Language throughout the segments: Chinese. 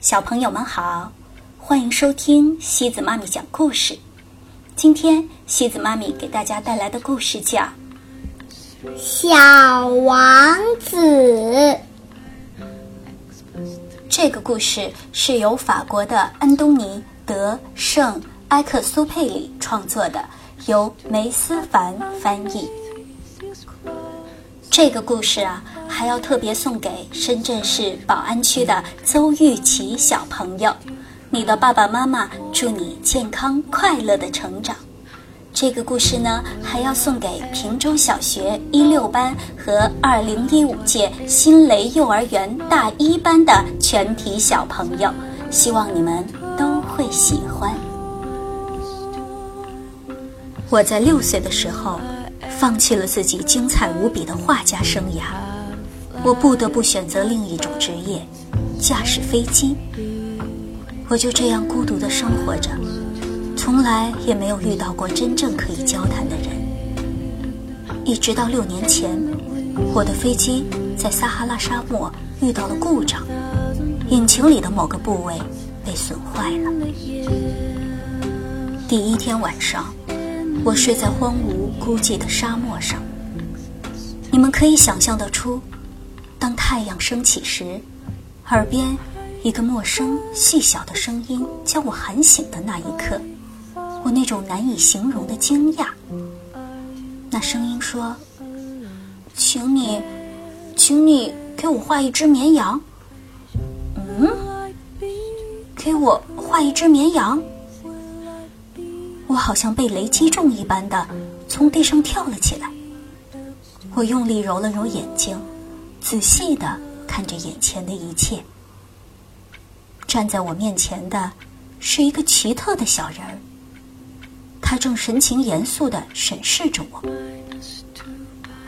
小朋友们好，欢迎收听西子妈咪讲故事。今天西子妈咪给大家带来的故事叫《小王子》。这个故事是由法国的安东尼·德圣埃克苏佩里创作的，由梅思凡翻译。这个故事啊，还要特别送给深圳市宝安区的邹玉琪小朋友。你的爸爸妈妈祝你健康快乐的成长。这个故事呢，还要送给平洲小学一六班和二零一五届新蕾幼儿园大一班的全体小朋友，希望你们都会喜欢。我在六岁的时候。放弃了自己精彩无比的画家生涯，我不得不选择另一种职业——驾驶飞机。我就这样孤独地生活着，从来也没有遇到过真正可以交谈的人。一直到六年前，我的飞机在撒哈拉沙漠遇到了故障，引擎里的某个部位被损坏了。第一天晚上。我睡在荒芜孤寂的沙漠上。你们可以想象得出，当太阳升起时，耳边一个陌生细小的声音将我喊醒的那一刻，我那种难以形容的惊讶。那声音说：“请你，请你给我画一只绵羊。”嗯，给我画一只绵羊。我好像被雷击中一般的从地上跳了起来。我用力揉了揉眼睛，仔细的看着眼前的一切。站在我面前的是一个奇特的小人儿，他正神情严肃的审视着我。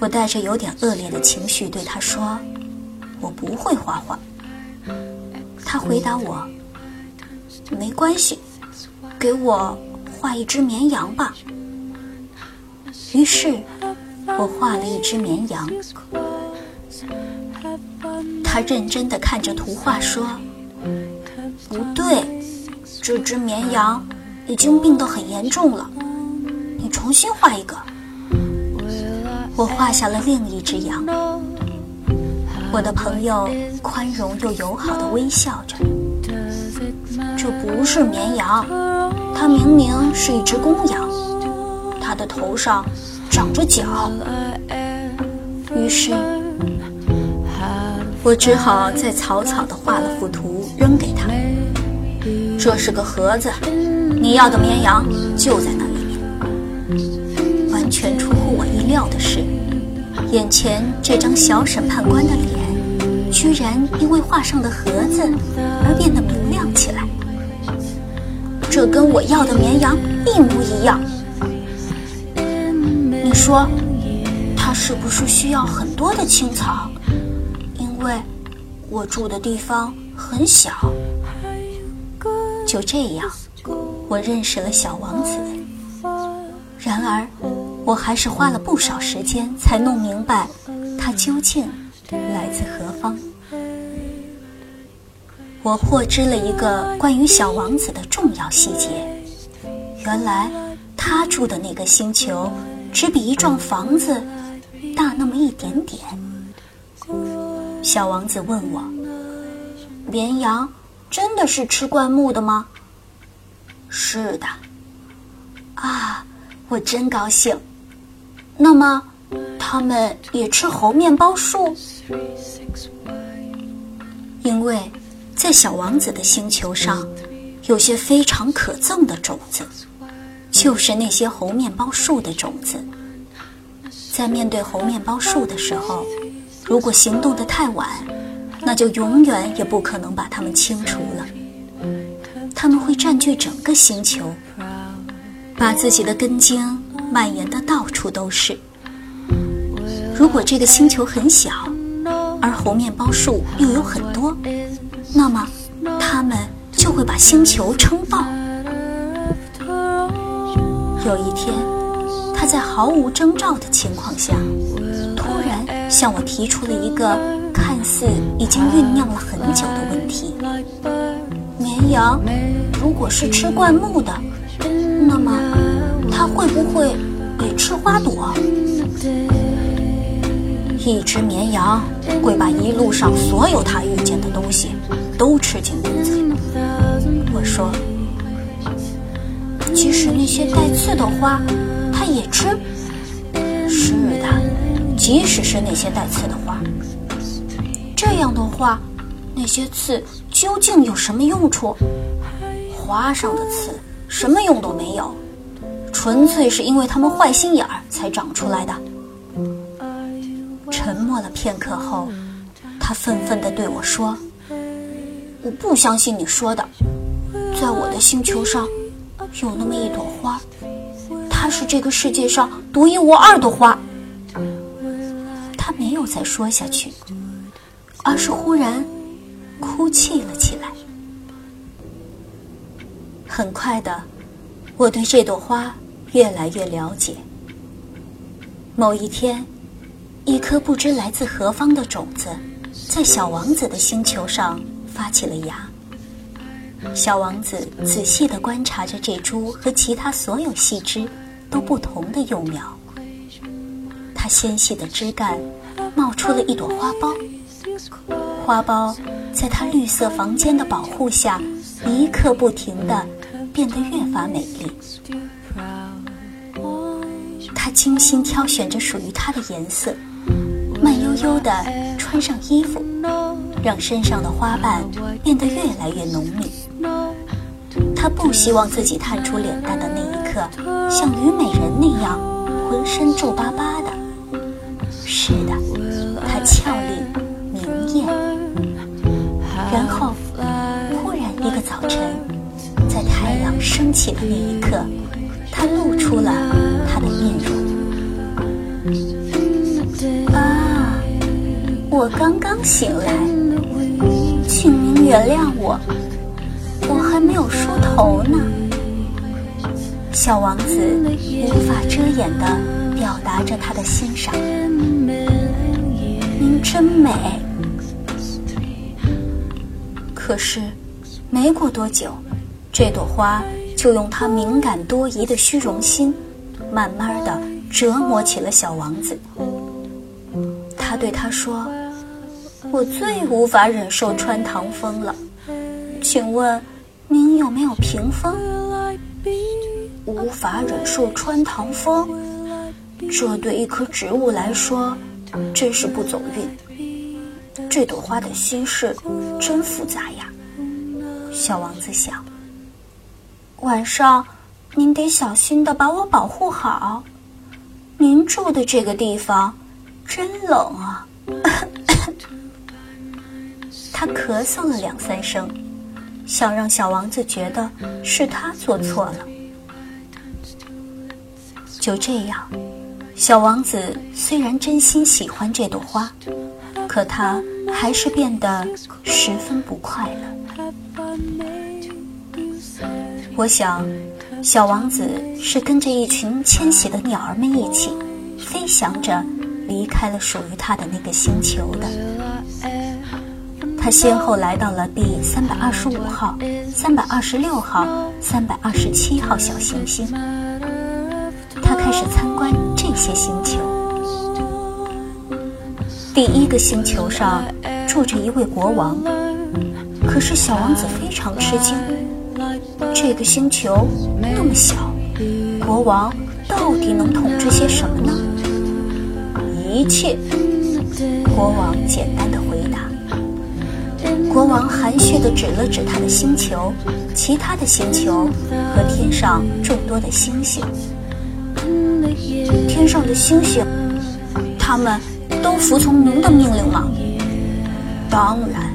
我带着有点恶劣的情绪对他说：“我不会画画。”他回答我：“没关系，给我。”画一只绵羊吧。于是，我画了一只绵羊。他认真的看着图画说：“不对，这只绵羊已经病得很严重了，你重新画一个。”我画下了另一只羊。我的朋友宽容又友好的微笑着。这不是绵羊。它明明是一只公羊，它的头上长着角。于是，我只好再草草的画了幅图扔给他。这是个盒子，你要的绵羊就在那里面。完全出乎我意料的是，眼前这张小审判官的脸，居然因为画上的盒子而变得明亮起来。这跟我要的绵羊一模一样。你说，它是不是需要很多的青草？我住的地方很小。就这样，我认识了小王子。然而，我还是花了不少时间才弄明白，他究竟来自何方。我获知了一个关于小王子的重要细节。原来，他住的那个星球，只比一幢房子大那么一点点。小王子问我：“绵羊真的是吃灌木的吗？”“是的。”“啊，我真高兴。”“那么，他们也吃猴面包树？”“因为。”在小王子的星球上，有些非常可憎的种子，就是那些猴面包树的种子。在面对猴面包树的时候，如果行动的太晚，那就永远也不可能把它们清除了。它们会占据整个星球，把自己的根茎蔓延的到处都是。如果这个星球很小，而猴面包树又有很多。那么，他们就会把星球撑爆。有一天，他在毫无征兆的情况下，向我提出了一个看似已经酝酿了很久的问题：绵羊如果是吃灌木的，那么它会不会也吃花朵？一只绵羊会把一路上所有它遇见的东西都吃进肚子。我说，即使那些带刺的花，它也吃。即使是那些带刺的花。这样的话，那些刺究竟有什么用处？花上的刺什么用都没有，纯粹是因为它们坏心眼儿才长出来的。沉默了片刻后，他愤愤地对我说：“我不相信你说的，在我的星球上，有那么一朵花，它是这个世界上独一无二的花。”他没有再说下去，而是忽然哭泣了起来。很快的，我对这朵花越来越了解。某一天。一颗不知来自何方的种子，在小王子的星球上发起了芽。小王子仔细地观察着这株和其他所有细枝都不同的幼苗。它纤细的枝干冒出了一朵花苞，花苞在它绿色房间的保护下，一刻不停地变得越发美丽。他精心挑选着属于它的颜色。慢悠悠地穿上衣服，让身上的花瓣变得越来越浓密。他不希望自己探出脸蛋的那一刻，像虞美人那样浑身皱巴巴的。是然后，忽然一个早晨，在太阳升起的那一刻，他露出了他的面容。啊我刚刚醒来，请您原谅我，我还没有梳头呢。小王子无法遮掩地表达着他的欣赏。您真美。可是，没过多久，这朵花就用它敏感多疑的虚荣心，慢慢的折磨起了小王子。他对他说。我最无法忍受穿堂风了，请问您有没有屏风？无法忍受穿堂风，这对一棵植物来说真是不走运。这朵花的心事真复杂呀，小王子想。晚上您得小心的把我保护好。您住的这个地方真冷啊。他咳嗽了两三声，想让小王子觉得是他做错了。就这样，小王子虽然真心喜欢这朵花，可他还是变得十分不快乐。我想，小王子是跟着一群迁徙的鸟儿们一起，飞翔着离开了属于他的那个星球的。他先后来到了第三百二十五号、三百二十六号、三百二十七号小行星。他开始参观这些星球。第一个星球上住着一位国王，可是小王子非常吃惊：这个星球那么小，国王到底能统治些什么呢？一切。国王简单的回答。国王含蓄的指了指他的星球，其他的星球和天上众多的星星。天上的星星，他们都服从您的命令吗？当然，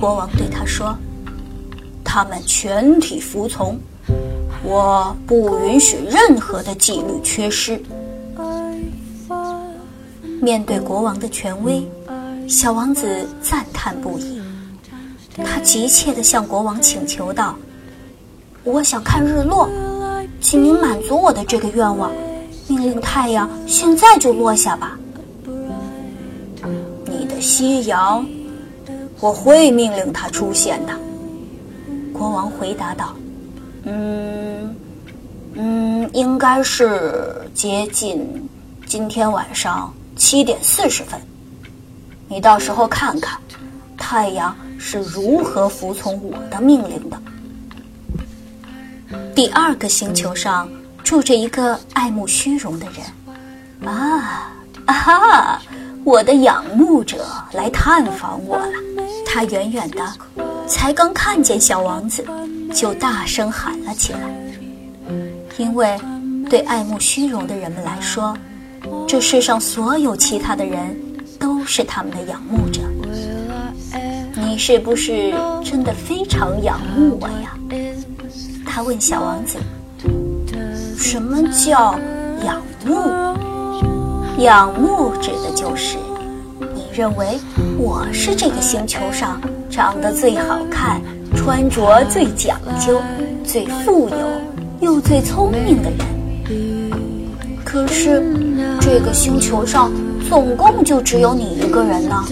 国王对他说：“他们全体服从，我不允许任何的纪律缺失。”面对国王的权威，小王子赞叹不已。他急切地向国王请求道：“我想看日落，请您满足我的这个愿望，命令太阳现在就落下吧。”你的夕阳，我会命令它出现的。国王回答道：“嗯，嗯，应该是接近今天晚上七点四十分。你到时候看看，太阳是如何服从我的命令的。”第二个星球上住着一个爱慕虚荣的人。啊啊哈！我的仰慕者来探访我了。他远远的，才刚看见小王子，就大声喊了起来。因为对爱慕虚荣的人们来说，这世上所有其他的人都是他们的仰慕者。你是不是真的非常仰慕我呀？他问小王子：“什么叫仰慕？仰慕指的就是你认为我是这个星球上长得最好看、穿着最讲究、最富有又最聪明的人。可是这个星球上总共就只有你一个人呢。”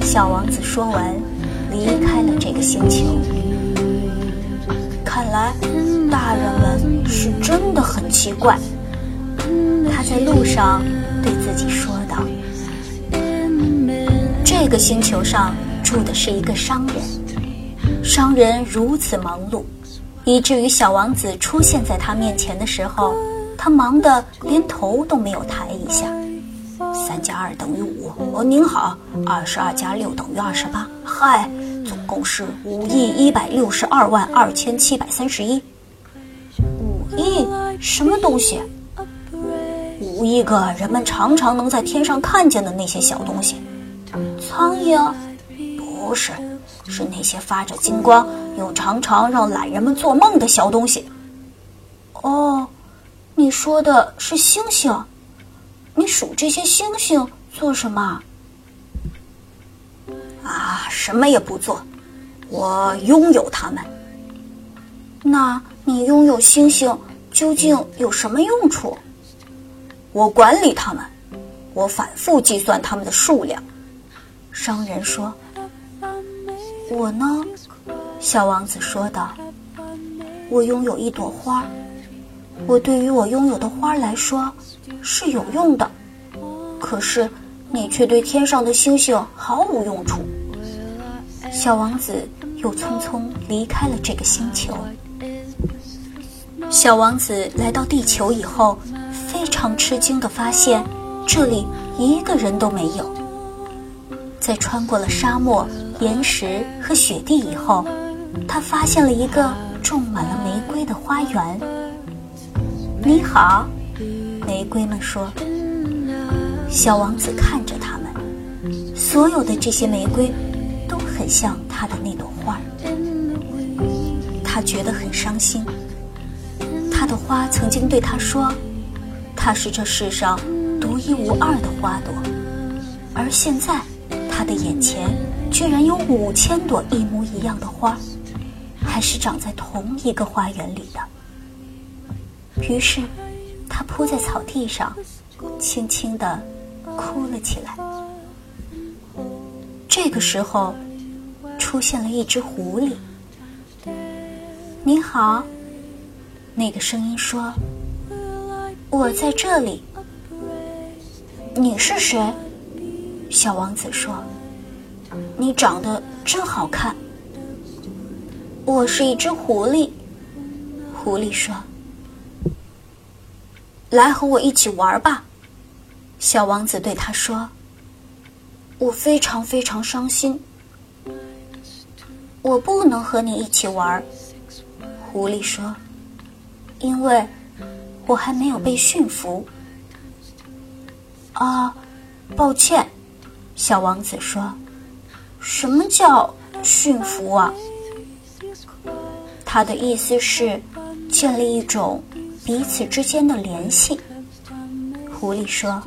小王子说完，离开了这个星球。看来，大人们是真的很奇怪。他在路上对自己说道：“这个星球上住的是一个商人，商人如此忙碌，以至于小王子出现在他面前的时候，他忙得连头都没有抬一下。三加二等于五。哦，您好，二十二加六等于二十八。嗨。”总共是五亿一百六十二万二千七百三十一。五亿什么东西？五亿个人们常常能在天上看见的那些小东西。苍蝇？不是，是那些发着金光又常常让懒人们做梦的小东西。哦，你说的是星星？你数这些星星做什么？啊，什么也不做，我拥有它们。那你拥有星星究竟有什么用处？我管理它们，我反复计算它们的数量。商人说：“我呢？”小王子说道：“我拥有一朵花，我对于我拥有的花来说是有用的，可是。”你却对天上的星星毫无用处。小王子又匆匆离开了这个星球。小王子来到地球以后，非常吃惊地发现，这里一个人都没有。在穿过了沙漠、岩石和雪地以后，他发现了一个种满了玫瑰的花园。你好，玫瑰们说。小王子看着他们，所有的这些玫瑰都很像他的那朵花。他觉得很伤心。他的花曾经对他说：“他是这世上独一无二的花朵。”而现在，他的眼前居然有五千朵一模一样的花，还是长在同一个花园里的。于是，他扑在草地上，轻轻地。哭了起来。这个时候，出现了一只狐狸。“你好。”那个声音说，“我在这里。”“你是谁？”小王子说，“你长得真好看。”“我是一只狐狸。”狐狸说，“来和我一起玩吧。”小王子对他说：“我非常非常伤心，我不能和你一起玩。”狐狸说：“因为我还没有被驯服。”啊，抱歉，小王子说：“什么叫驯服啊？”他的意思是建立一种彼此之间的联系。狐狸说。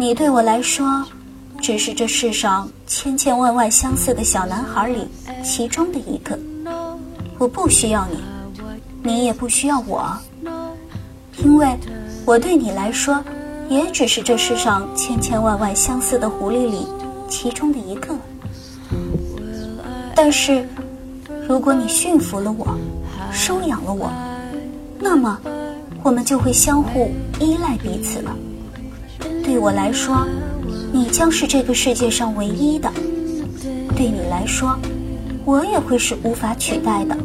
你对我来说，只是这世上千千万万相似的小男孩里其中的一个。我不需要你，你也不需要我，因为我对你来说，也只是这世上千千万万相似的狐狸里其中的一个。但是，如果你驯服了我，收养了我，那么我们就会相互依赖彼此了。对我来说，你将是这个世界上唯一的；对你来说，我也会是无法取代的。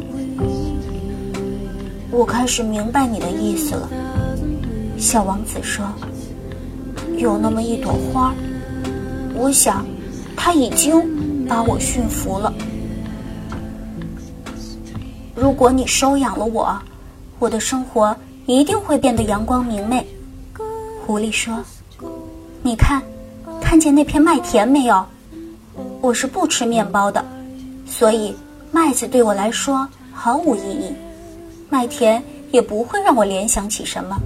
我开始明白你的意思了，小王子说：“有那么一朵花，我想，他已经把我驯服了。”如果你收养了我，我的生活一定会变得阳光明媚。狐狸说：“你看，看见那片麦田没有？我是不吃面包的，所以麦子对我来说毫无意义。麦田也不会让我联想起什么。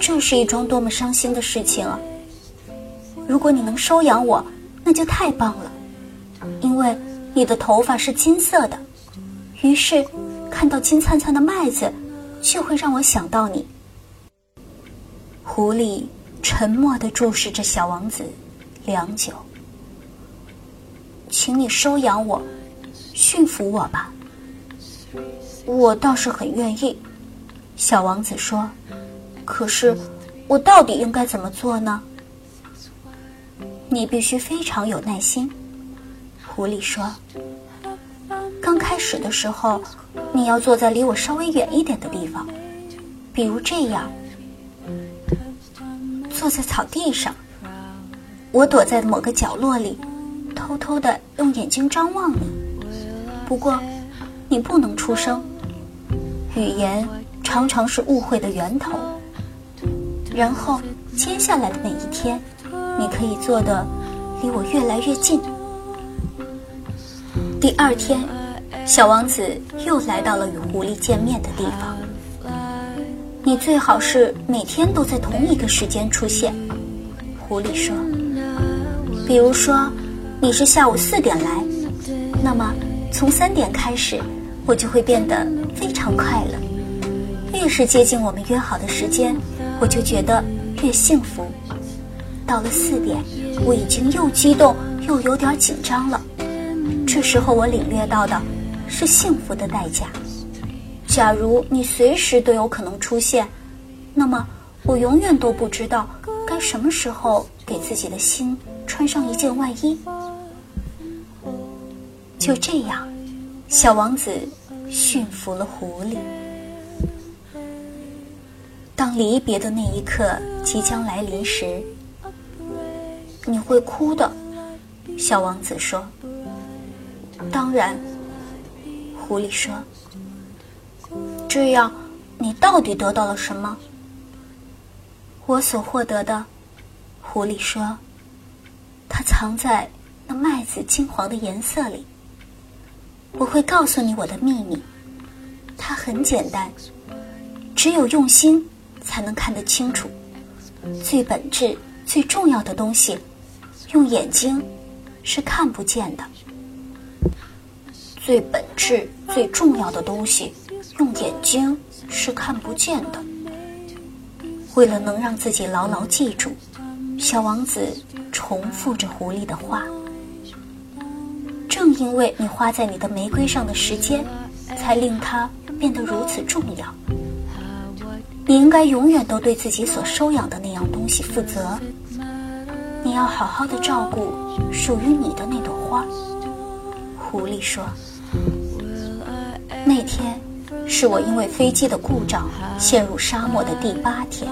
这是一桩多么伤心的事情啊！如果你能收养我，那就太棒了，因为你的头发是金色的。”于是，看到金灿灿的麦子，就会让我想到你。狐狸沉默地注视着小王子，良久。请你收养我，驯服我吧。我倒是很愿意，小王子说。可是，我到底应该怎么做呢？你必须非常有耐心，狐狸说。刚开始的时候，你要坐在离我稍微远一点的地方，比如这样，坐在草地上。我躲在某个角落里，偷偷的用眼睛张望你。不过，你不能出声。语言常常是误会的源头。然后，接下来的每一天，你可以坐的离我越来越近。第二天。小王子又来到了与狐狸见面的地方。你最好是每天都在同一个时间出现，狐狸说。比如说，你是下午四点来，那么从三点开始，我就会变得非常快乐。越是接近我们约好的时间，我就觉得越幸福。到了四点，我已经又激动又有点紧张了。这时候我领略到的。是幸福的代价。假如你随时都有可能出现，那么我永远都不知道该什么时候给自己的心穿上一件外衣。就这样，小王子驯服了狐狸。当离别的那一刻即将来临时，你会哭的，小王子说。当然。狐狸说：“这样，你到底得到了什么？”我所获得的，狐狸说：“它藏在那麦子金黄的颜色里。我会告诉你我的秘密，它很简单，只有用心才能看得清楚。最本质、最重要的东西，用眼睛是看不见的。”最本质、最重要的东西，用眼睛是看不见的。为了能让自己牢牢记住，小王子重复着狐狸的话。正因为你花在你的玫瑰上的时间，才令它变得如此重要。你应该永远都对自己所收养的那样东西负责。你要好好的照顾属于你的那朵花。狐狸说。那天是我因为飞机的故障陷入沙漠的第八天。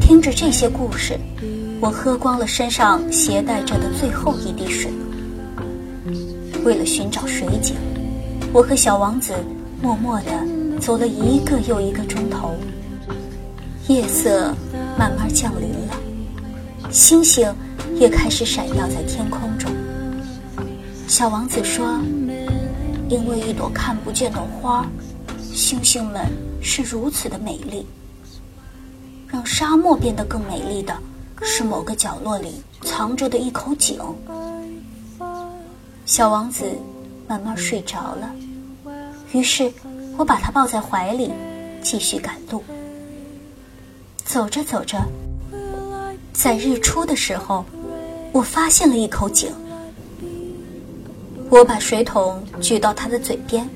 听着这些故事，我喝光了身上携带着的最后一滴水。为了寻找水井，我和小王子默默地走了一个又一个钟头。夜色慢慢降临，星星也开始闪耀在天空中。小王子说。因为一朵看不见的花，星星们是如此的美丽。让沙漠变得更美丽的是某个角落里藏着的一口井。小王子慢慢睡着了，于是我把他抱在怀里，继续赶路。走着走着，在日出的时候，我发现了一口井。我把水桶举到他的嘴边，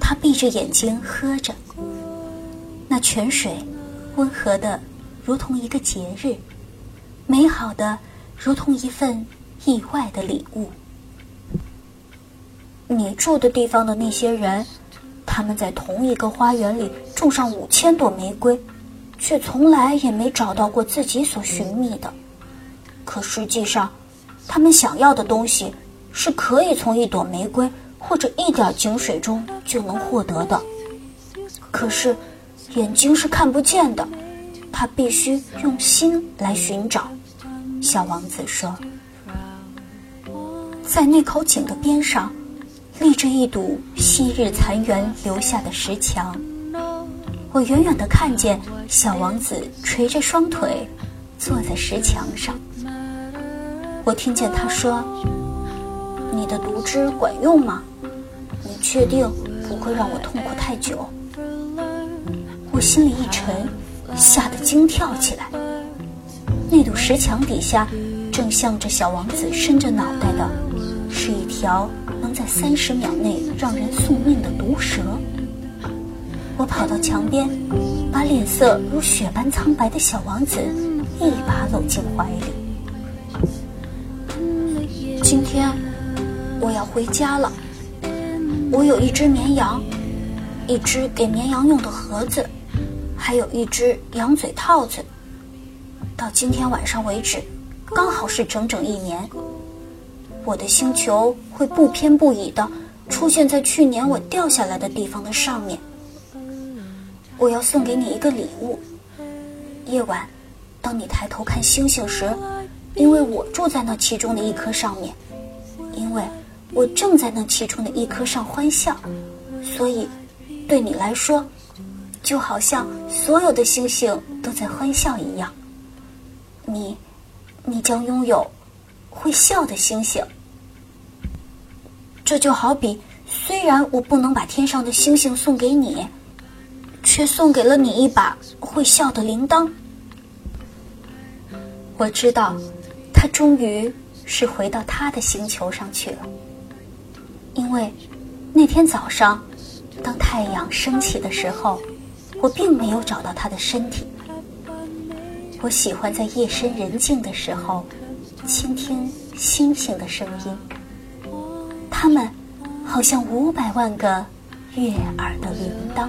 他闭着眼睛喝着。那泉水，温和的，如同一个节日；美好的，如同一份意外的礼物。你住的地方的那些人，他们在同一个花园里种上五千朵玫瑰，却从来也没找到过自己所寻觅的。可实际上，他们想要的东西是可以从一朵玫瑰或者一点井水中就能获得的。可是，眼睛是看不见的，他必须用心来寻找。小王子说：“在那口井的边上。”立着一堵昔日残垣留下的石墙，我远远的看见小王子垂着双腿坐在石墙上。我听见他说：“你的毒汁管用吗？你确定不会让我痛苦太久？”我心里一沉，吓得惊跳起来。那堵石墙底下，正向着小王子伸着脑袋的，是一条。能在三十秒内让人送命的毒蛇，我跑到墙边，把脸色如雪般苍白的小王子一把搂进怀里。今天我要回家了，我有一只绵羊，一只给绵羊用的盒子，还有一只羊嘴套子。到今天晚上为止，刚好是整整一年。我的星球会不偏不倚的出现在去年我掉下来的地方的上面。我要送给你一个礼物。夜晚，当你抬头看星星时，因为我住在那其中的一颗上面，因为我正在那其中的一颗上欢笑，所以，对你来说，就好像所有的星星都在欢笑一样。你，你将拥有。会笑的星星，这就好比，虽然我不能把天上的星星送给你，却送给了你一把会笑的铃铛。我知道，他终于是回到他的星球上去了，因为那天早上，当太阳升起的时候，我并没有找到他的身体。我喜欢在夜深人静的时候。倾听星星的声音，它们好像五百万个悦耳的铃铛。